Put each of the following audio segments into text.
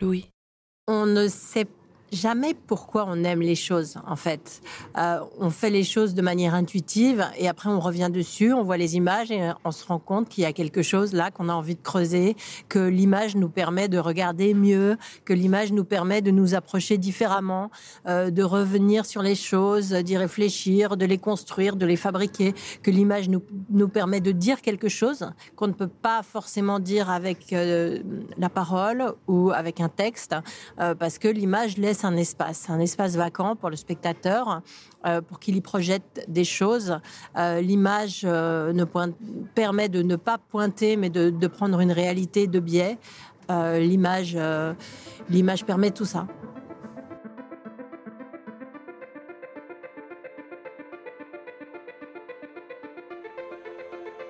Louis. On ne sait jamais pourquoi on aime les choses, en fait. Euh, on fait les choses de manière intuitive et après on revient dessus, on voit les images et on se rend compte qu'il y a quelque chose là qu'on a envie de creuser, que l'image nous permet de regarder mieux, que l'image nous permet de nous approcher différemment, euh, de revenir sur les choses, d'y réfléchir, de les construire, de les fabriquer, que l'image nous, nous permet de dire quelque chose qu'on ne peut pas forcément dire avec euh, la parole ou avec un texte, euh, parce que l'image laisse un espace, un espace vacant pour le spectateur, euh, pour qu'il y projette des choses. Euh, l'image euh, ne permet de ne pas pointer, mais de, de prendre une réalité de biais. l'image, l'image permet tout ça.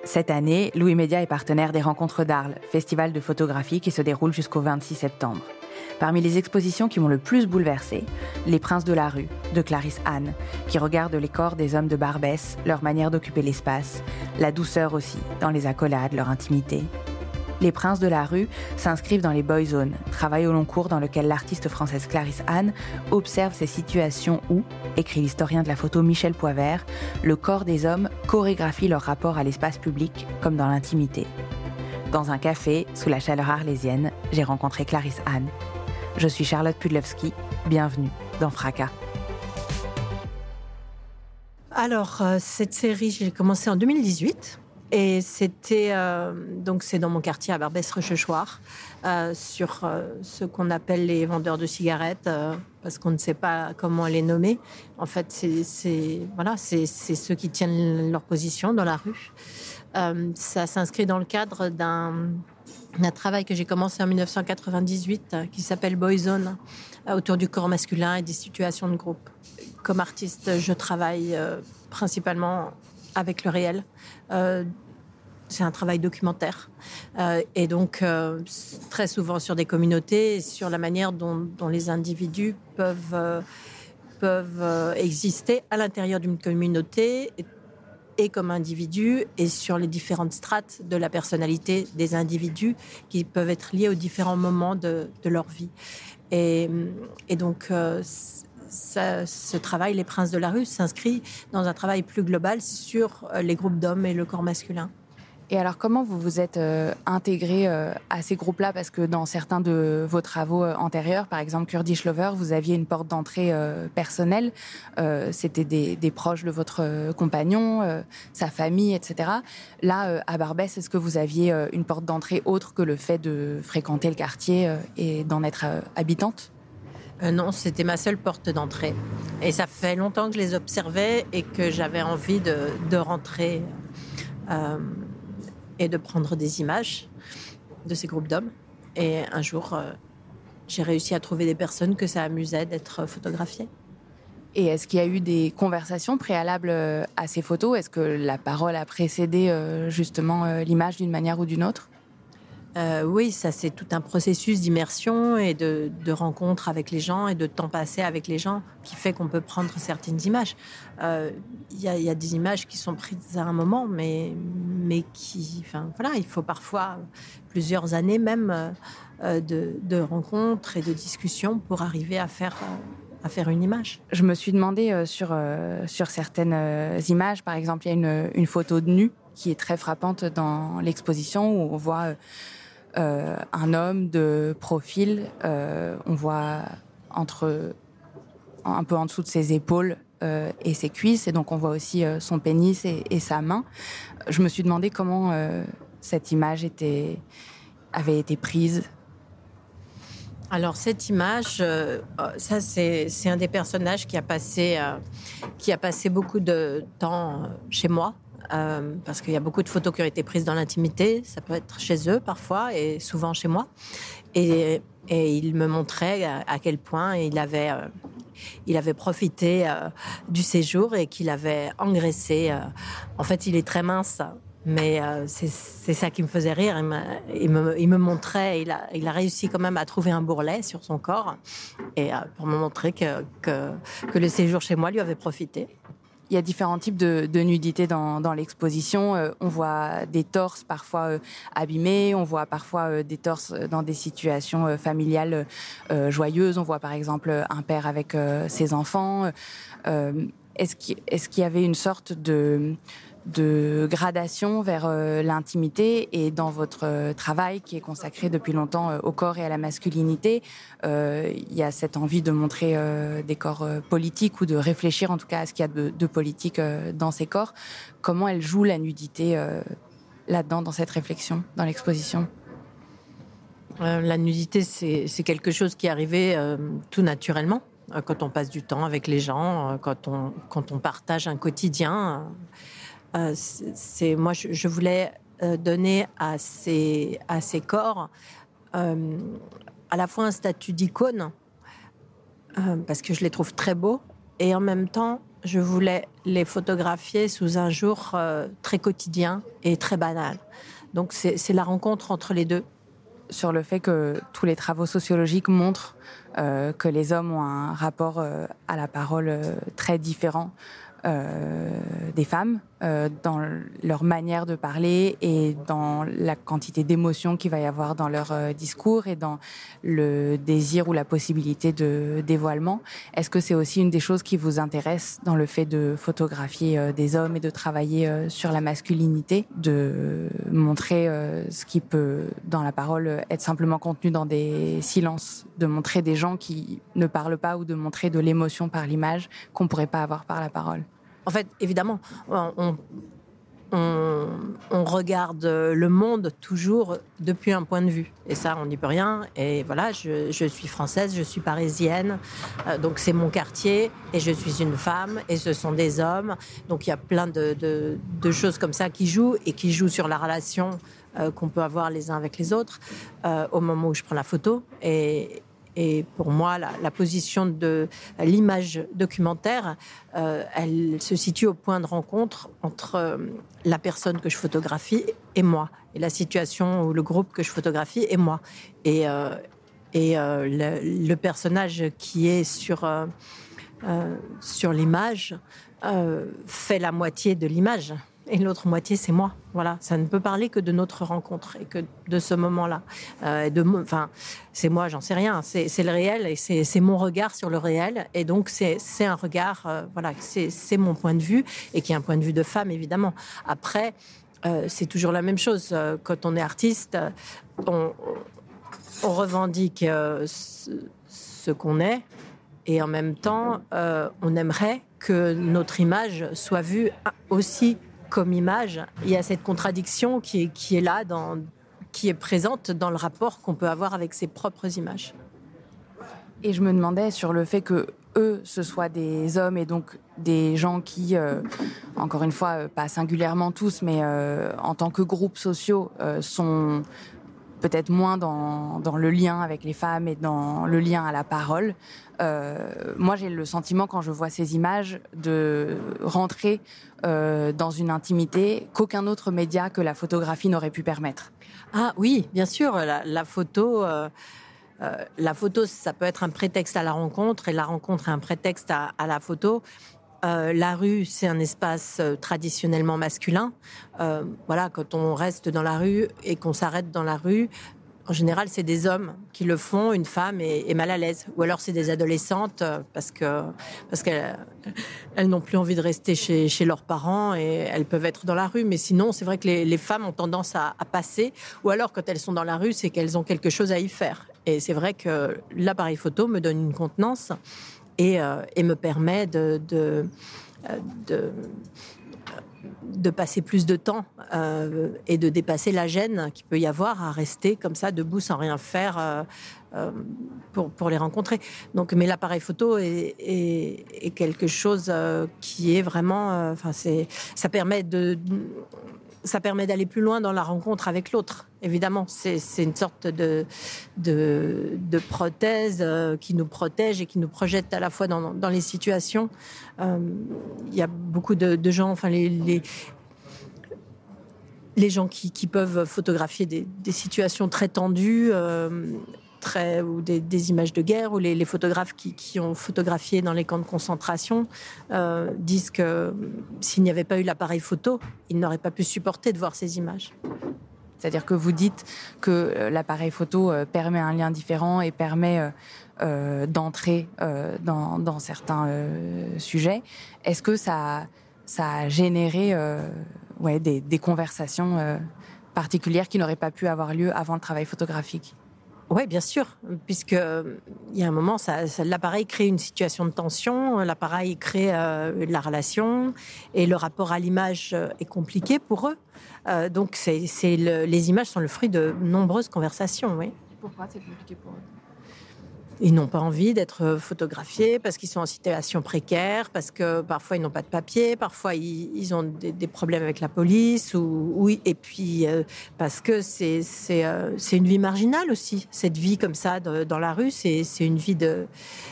Cette année, Louis Média est partenaire des Rencontres d'Arles, festival de photographie qui se déroule jusqu'au 26 septembre. Parmi les expositions qui m'ont le plus bouleversé, Les Princes de la rue, de Clarisse Anne, qui regarde les corps des hommes de Barbès, leur manière d'occuper l'espace, la douceur aussi, dans les accolades, leur intimité. Les Princes de la rue s'inscrivent dans les Boy Zones, travail au long cours dans lequel l'artiste française Clarisse Anne observe ces situations où, écrit l'historien de la photo Michel Poivert, le corps des hommes chorégraphie leur rapport à l'espace public comme dans l'intimité. Dans un café, sous la chaleur arlésienne, j'ai rencontré Clarisse Anne, je suis Charlotte Pudlowski. Bienvenue dans Fracas. Alors, euh, cette série, j'ai commencé en 2018. Et c'était euh, donc c'est dans mon quartier à Barbès-Rochechouart euh, sur ce qu'on appelle les vendeurs de cigarettes parce qu'on ne sait pas comment les nommer. En fait, c'est voilà, c'est ceux qui tiennent leur position dans la rue. Ça s'inscrit dans le cadre d'un un travail que j'ai commencé en 1998 euh, qui s'appelle Boyzone, euh, autour du corps masculin et des situations de groupe. Comme artiste, je travaille euh, principalement avec le réel. c'est un travail documentaire. et donc, très souvent sur des communautés, sur la manière dont, les individus peuvent exister à l'intérieur d'une communauté, et comme individu et sur les différentes strates de la personnalité des individus qui peuvent être liés aux différents moments de, leur vie. Et, donc, euh, ce travail, Les Princes de la rue, s'inscrit dans un travail plus global sur euh, les groupes d'hommes et le corps masculin. Et alors, comment vous vous êtes euh, intégré euh, à ces groupes-là? Parce que dans certains de vos travaux euh, antérieurs, par exemple Kurdish Lover, vous aviez une porte d'entrée personnelle. C'était des, proches de votre compagnon, sa famille, etc. Là, à Barbès, est-ce que vous aviez une porte d'entrée autre que le fait de fréquenter le quartier et d'en être habitante? Non, c'était ma seule porte d'entrée. Et ça fait longtemps que je les observais et que j'avais envie de rentrer et de prendre des images de ces groupes d'hommes. Et un jour, euh, j'ai réussi à trouver des personnes que ça amusait d'être photographiées. Et est-ce qu'il y a eu des conversations préalables euh, à ces photos? Est-ce que la parole a précédé euh, justement l'image d'une manière ou d'une autre? Oui, ça c'est tout un processus d'immersion et de, rencontre avec les gens et de temps passé avec les gens qui fait qu'on peut prendre certaines images. Il y, a des images qui sont prises à un moment, mais, mais qui, voilà, il faut parfois plusieurs années même euh, de, rencontres et de discussions pour arriver à faire à faire une image. Je me suis demandé sur, sur certaines images, par exemple, il y a une, une, photo de nu qui est très frappante dans l'exposition où on voit euh, un homme de profil, euh, on voit entre un peu en dessous de ses épaules euh, et ses cuisses, et donc on voit aussi son pénis et, sa main. Je me suis demandé comment cette image avait été prise. Alors cette image, ça c'est un des personnages qui a passé, qui a passé beaucoup de temps chez moi euh, parce qu'il y a beaucoup de photos qui ont été prises dans l'intimité. Ça peut être chez eux parfois et souvent chez moi. Et, il me montrait à, quel point il avait, euh, profité euh, du séjour et qu'il avait engraissé. en fait, il est très mince. Mais c'est ça qui me faisait rire. Il, me, montrait, il a, réussi quand même à trouver un bourrelet sur son corps et pour me montrer que le séjour chez moi lui avait profité. Il y a différents types de, nudité dans, l'exposition. Euh, on voit des torses parfois euh, abîmés, on voit parfois euh, des torses dans des situations familiales joyeuses. On voit par exemple un père avec ses enfants. Est-ce qu'il y avait une sorte de de gradation vers euh, l'intimité et dans votre euh, travail qui est consacré depuis longtemps euh, au corps et à la masculinité, il y a cette envie de montrer des corps politiques ou de réfléchir en tout cas à ce qu'il y a de, politique dans ces corps. Comment elle joue la nudité là-dedans, dans cette réflexion, dans l'exposition? La nudité, c'est quelque chose qui est arrivé tout naturellement quand on passe du temps avec les gens, quand on, quand on partage un quotidien. C'est moi, je, voulais euh, donner à ces, à ces corps euh, à la fois un statut d'icône, parce que je les trouve très beaux, et en même temps, je voulais les photographier sous un jour très quotidien et très banal. Donc c'est la rencontre entre les deux. Sur le fait que tous les travaux sociologiques montrent que les hommes ont un rapport à la parole très différent des femmes, euh, dans leur manière de parler et dans la quantité d'émotions qu'il va y avoir dans leur euh, discours et dans le désir ou la possibilité de dévoilement. Est-ce que c'est aussi une des choses qui vous intéresse dans le fait de photographier euh, des hommes et de travailler sur la masculinité, de montrer ce qui peut, dans la parole, être simplement contenu dans des silences, de montrer des gens qui ne parlent pas ou de montrer de l'émotion par l'image qu'on pourrait pas avoir par la parole? En fait, évidemment, on, regarde le monde toujours depuis un point de vue. Et ça, on n'y peut rien. Et voilà, je, suis française, je suis parisienne, euh, donc c'est mon quartier, et je suis une femme, et ce sont des hommes. Donc il y a plein de, choses comme ça qui jouent, et qui jouent sur la relation euh, qu'on peut avoir les uns avec les autres euh, au moment où je prends la photo. Et, et pour moi, la, position de l'image documentaire, euh, elle se situe au point de rencontre entre euh, la personne que je photographie et moi, et la situation ou le groupe que je photographie et moi. Et, euh, et le, le, personnage qui est sur, sur l'image fait la moitié de l'image et l'autre moitié, c'est moi. Voilà, ça ne peut parler que de notre rencontre et que de ce moment-là. Euh, de, enfin, c'est moi, j'en sais rien. C'est le réel et c'est mon regard sur le réel. Et donc, c'est un regard, euh, voilà, c'est mon point de vue et qui est un point de vue de femme, évidemment. Après, euh, c'est toujours la même chose. Quand on est artiste, on, revendique ce qu'on est et en même temps, on aimerait que notre image soit vue aussi comme image, il y a cette contradiction qui est, là, dans, qui est présente dans le rapport qu'on peut avoir avec ses propres images. Et je me demandais sur le fait que eux, ce soient des hommes et donc des gens qui, euh, encore une fois, euh, pas singulièrement tous, mais euh, en tant que groupes sociaux, sont peut-être moins dans, dans, le lien avec les femmes et dans le lien à la parole. Euh, moi, j'ai le sentiment, quand je vois ces images, de rentrer euh, dans une intimité qu'aucun autre média que la photographie n'aurait pu permettre. Ah oui, bien sûr, la, photo. Euh, la photo, ça peut être un prétexte à la rencontre et la rencontre est un prétexte à, à la photo. Euh, la rue, c'est un espace euh, traditionnellement masculin. Euh, voilà, quand on reste dans la rue et qu'on s'arrête dans la rue, en général, c'est des hommes qui le font. Une femme est, mal à l'aise, ou alors c'est des adolescentes parce que parce qu'elles n'ont plus envie de rester chez, leurs parents et elles peuvent être dans la rue. Mais sinon, c'est vrai que les, femmes ont tendance à, passer, ou alors quand elles sont dans la rue, c'est qu'elles ont quelque chose à y faire. Et c'est vrai que l'appareil photo me donne une contenance et, euh, et me permet de, de, euh, de passer plus de temps euh, et de dépasser la gêne qu'il peut y avoir à rester comme ça debout sans rien faire pour, pour, les rencontrer. Donc, mais l'appareil photo est, est, quelque chose qui est vraiment, enfin c'est, ça permet de ça permet d'aller plus loin dans la rencontre avec l'autre. Évidemment, c'est une sorte de, de, prothèse euh, qui nous protège et qui nous projette à la fois dans, dans les situations. Euh, il y a beaucoup de, gens, enfin les, les, les gens qui, qui, peuvent photographier des, des situations très tendues. Euh, ou des, images de guerre, ou les, photographes qui, ont photographié dans les camps de concentration euh, disent que s'il n'y avait pas eu l'appareil photo, ils n'auraient pas pu supporter de voir ces images. C'est-à-dire que vous dites que euh, l'appareil photo euh, permet un lien différent et permet d'entrer dans, certains sujets. Est-ce que ça, ça a généré ouais, des conversations particulières qui n'auraient pas pu avoir lieu avant le travail photographique? Oui, bien sûr, puisque euh, il y a un moment, l'appareil crée une situation de tension, l'appareil crée euh, la relation, et le rapport à l'image euh, est compliqué pour eux. donc, les images sont le fruit de nombreuses conversations. Oui. Pourquoi c'est compliqué pour eux? Ils n'ont pas envie d'être photographiés parce qu'ils sont en situation précaire, parce que parfois ils n'ont pas de papier, parfois ils, ont des, problèmes avec la police, ou oui, et puis euh, parce que c'est euh, une vie marginale aussi. Cette vie comme ça dans la rue, c'est une vie de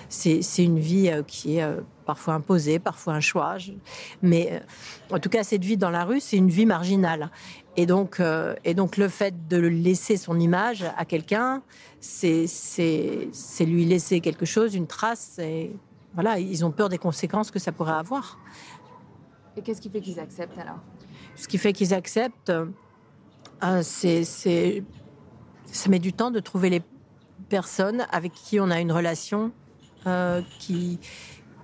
c'est une vie euh, qui est parfois imposée, parfois un choix. Mais en tout cas, cette vie dans la rue, c'est une vie marginale. Et donc, et donc le fait de laisser son image à quelqu'un, c'est lui laisser quelque chose, une trace. Et voilà, ils ont peur des conséquences que ça pourrait avoir. Et qu'est-ce qui fait qu'ils acceptent alors? Ce qui fait qu'ils acceptent, euh, c'est ça met du temps de trouver les personnes avec qui on a une relation euh, qui,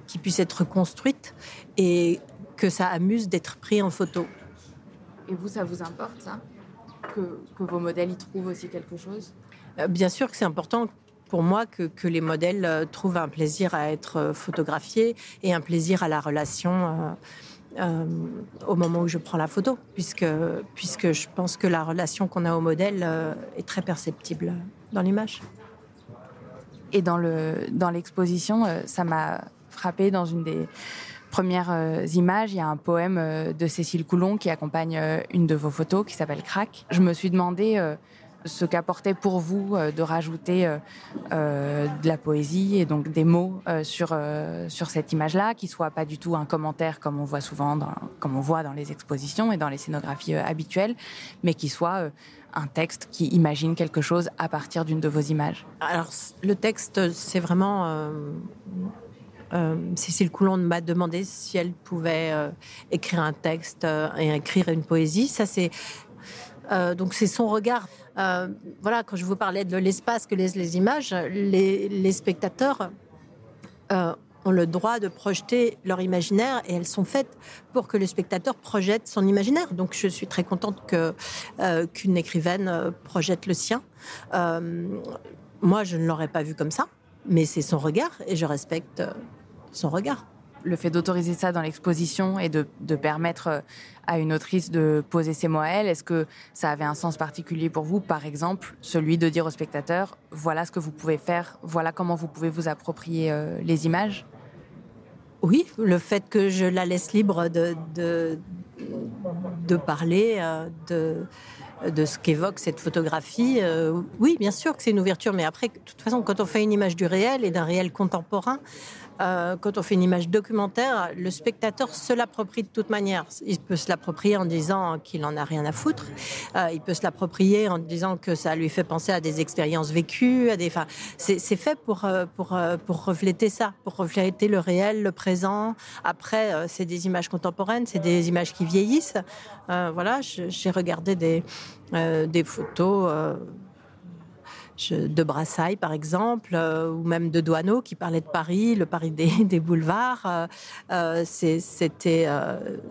qui puisse être construite et que ça amuse d'être pris en photo. Et vous, ça vous importe ça? Que, que vos modèles y trouvent aussi quelque chose? Euh, bien sûr que c'est important pour moi que, les modèles euh, trouvent un plaisir à être euh, photographiés et un plaisir à la relation au moment où je prends la photo, puisque, puisque je pense que la relation qu'on a au modèle est très perceptible dans l'image. Et dans l'exposition, dans ça m'a frappé dans une des premières images, il y a un poème de Cécile Coulon qui accompagne une de vos photos qui s'appelle Crac. Je me suis demandé ce qu'apportait pour vous euh, de rajouter euh, euh, de la poésie et donc des mots sur sur cette image-là, qui soit pas du tout un commentaire comme on voit souvent, comme on voit dans les expositions et dans les scénographies habituelles, mais qui soit un texte qui imagine quelque chose à partir d'une de vos images. Alors le texte, c'est vraiment Cécile Coulon m'a demandé si elle pouvait écrire un texte et écrire une poésie. Ça, c'est euh, donc c'est son regard. Euh, voilà, quand je vous parlais de l'espace que laissent les images, les, spectateurs euh, ont le droit de projeter leur imaginaire et elles sont faites pour que le spectateur projette son imaginaire. Donc je suis très contente que qu'une écrivaine projette le sien. moi, je ne l'aurais pas vu comme ça, mais c'est son regard et je respecte son regard. Le fait d'autoriser ça dans l'exposition et de, permettre euh, à une autrice de poser ses mots à elle, est-ce que ça avait un sens particulier pour vous? Par exemple, celui de dire au spectateur, voilà ce que vous pouvez faire, voilà comment vous pouvez vous approprier euh, les images Oui, le fait que je la laisse libre de, de, parler, euh, de de ce qu'évoque cette photographie. oui, bien sûr que c'est une ouverture, mais après, de toute façon, quand on fait une image du réel et d'un réel contemporain, euh, quand on fait une image documentaire, le spectateur se l'approprie de toute manière. Il peut se l'approprier en disant qu'il en a rien à foutre. Euh, il peut se l'approprier en disant que ça lui fait penser à des expériences vécues, à des. Enfin, c'est fait pour euh, pour pour refléter ça, pour refléter le réel, le présent. Après, c'est des images contemporaines, c'est des images qui vieillissent. voilà, j'ai regardé des des photos de Brassailles, par exemple, euh, ou même de Douaneau, qui parlait de Paris, le Paris des, boulevards. Euh, euh, c'était,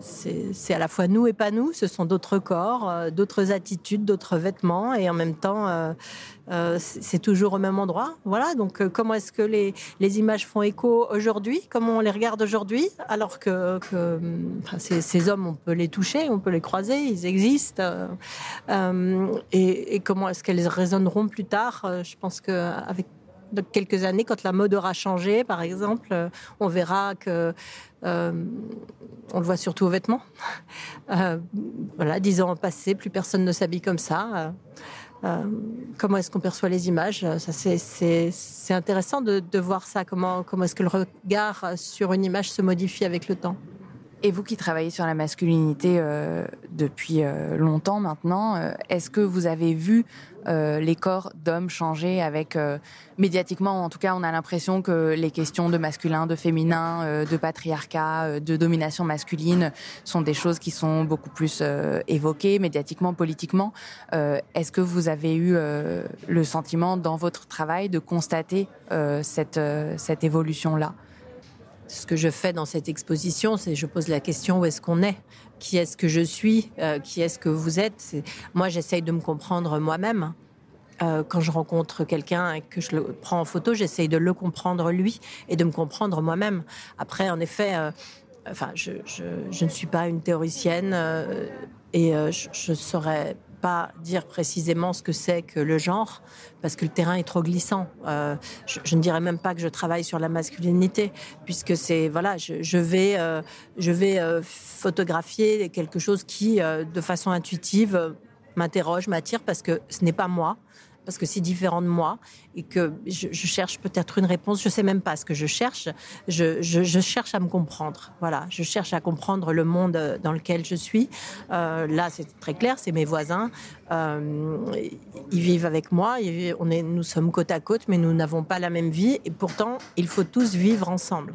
c'est à la fois nous et pas nous. Ce sont d'autres corps, d'autres attitudes, d'autres vêtements, et en même temps, c'est toujours au même endroit. Voilà, donc comment est-ce que les, images font écho aujourd'hui? Comment on les regarde aujourd'hui? Alors que, ces, hommes, on peut les toucher, on peut les croiser, ils existent. Et, et, comment est-ce qu'elles résonneront plus tard? Je pense qu'avec quelques années, quand la mode aura changé, par exemple, euh, on verra que euh, on le voit surtout aux vêtements. Euh, voilà, dix ans passés, plus personne ne s'habille comme ça. Comment est-ce qu'on perçoit les images? C'est intéressant de, de, voir ça. Comment, comment est-ce que le regard sur une image se modifie avec le temps? Et vous qui travaillez sur la masculinité euh, depuis euh, longtemps maintenant, euh, est-ce que vous avez vu les corps d'hommes changer avec médiatiquement En tout cas, on a l'impression que les questions de masculin, de féminin, de patriarcat, de domination masculine sont des choses qui sont beaucoup plus évoquées médiatiquement, politiquement. est-ce que vous avez eu le sentiment dans votre travail de constater cette, cette évolution-là? Ce que je fais dans cette exposition, c'est je pose la question où est-ce qu'on est? Qui est-ce que je suis? Euh, Qui est-ce que vous êtes? Moi, j'essaye de me comprendre moi-même. Euh, quand je rencontre quelqu'un et que je le prends en photo, j'essaye de le comprendre lui et de me comprendre moi-même. Après, en effet, euh, enfin, je, ne suis pas une théoricienne et je ne saurais pas dire précisément ce que c'est que le genre, parce que le terrain est trop glissant. Euh, je, ne dirais même pas que je travaille sur la masculinité, puisque c'est voilà, je, vais, euh, je vais euh, photographier quelque chose qui, de façon intuitive, m'interroge, m'attire, parce que ce n'est pas moi parce que c'est différent de moi et que je, cherche peut-être une réponse. Je sais même pas ce que je cherche. Je, cherche à me comprendre. Voilà, je cherche à comprendre le monde dans lequel je suis. Euh, là, c'est très clair, c'est mes voisins. Euh, ils vivent avec moi. On est, nous sommes côte à côte, mais nous n'avons pas la même vie. Et pourtant, il faut tous vivre ensemble.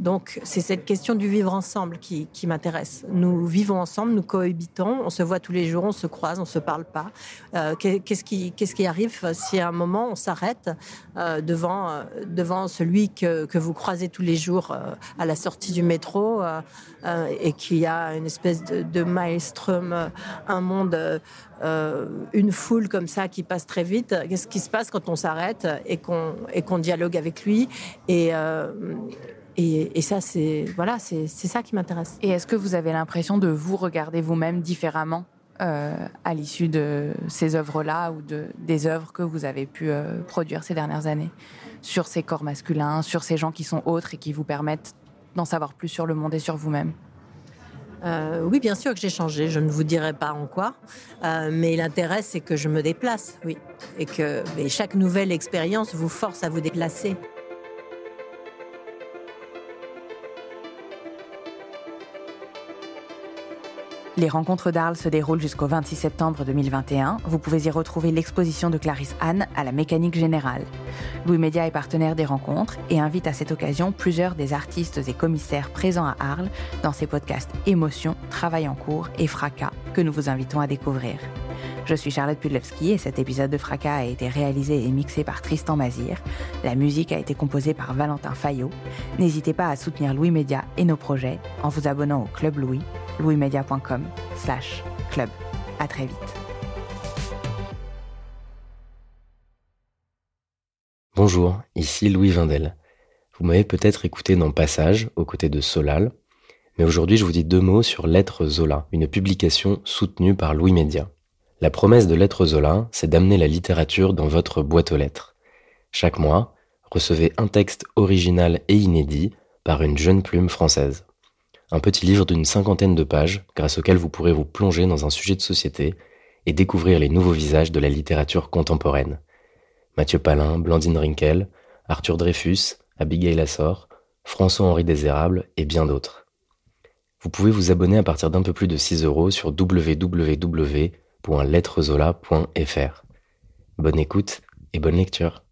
Donc, c'est cette question du vivre ensemble qui, m'intéresse. Nous vivons ensemble, nous cohabitons, on se voit tous les jours, on se croise, on se parle pas. Euh, qu'est-ce qui, qu'est-ce qui arrive si à un moment on s'arrête euh, devant, devant celui que, que, vous croisez tous les jours à la sortie du métro et qu'il y a une espèce de, de maelstrom, un monde, une foule comme ça qui passe très vite. Qu'est-ce qui se passe quand on s'arrête et qu'on dialogue avec lui et et, ça, c'est voilà, c'est ça qui m'intéresse. Et est-ce que vous avez l'impression de vous regarder vous-même différemment euh, à l'issue de ces œuvres-là ou de, des œuvres que vous avez pu euh, produire ces dernières années sur ces corps masculins, sur ces gens qui sont autres et qui vous permettent d'en savoir plus sur le monde et sur vous-même? Euh, oui, bien sûr que j'ai changé. Je ne vous dirai pas en quoi, mais l'intérêt, c'est que je me déplace, oui, et que chaque nouvelle expérience vous force à vous déplacer. Les rencontres d'Arles se déroulent jusqu'au 26 septembre 2021. Vous pouvez y retrouver l'exposition de Clarisse Anne à la mécanique générale. Louis Média est partenaire des rencontres et invite à cette occasion plusieurs des artistes et commissaires présents à Arles dans ses podcasts Émotion, Travail en cours et Fracas que nous vous invitons à découvrir. Je suis Charlotte Pudlewski et cet épisode de Fracas a été réalisé et mixé par Tristan Mazir. La musique a été composée par Valentin Fayot. N'hésitez pas à soutenir Louis Média et nos projets en vous abonnant au Club Louis louismedia.com slash club. À très vite. Bonjour, ici Louis Vindel. Vous m'avez peut-être écouté dans Passage, aux côtés de Solal, mais aujourd'hui je vous dis deux mots sur Lettres Zola, une publication soutenue par Louis Média. La promesse de Lettres Zola, c'est d'amener la littérature dans votre boîte aux lettres. Chaque mois, recevez un texte original et inédit par une jeune plume française un petit livre d'une cinquantaine de pages grâce auquel vous pourrez vous plonger dans un sujet de société et découvrir les nouveaux visages de la littérature contemporaine. Mathieu Palin, Blandine Rinkel, Arthur Dreyfus, Abigail Assor, François-Henri Désérable et bien d'autres. Vous pouvez vous abonner à partir d'un peu plus de 6 euros sur Bonne écoute et bonne lecture.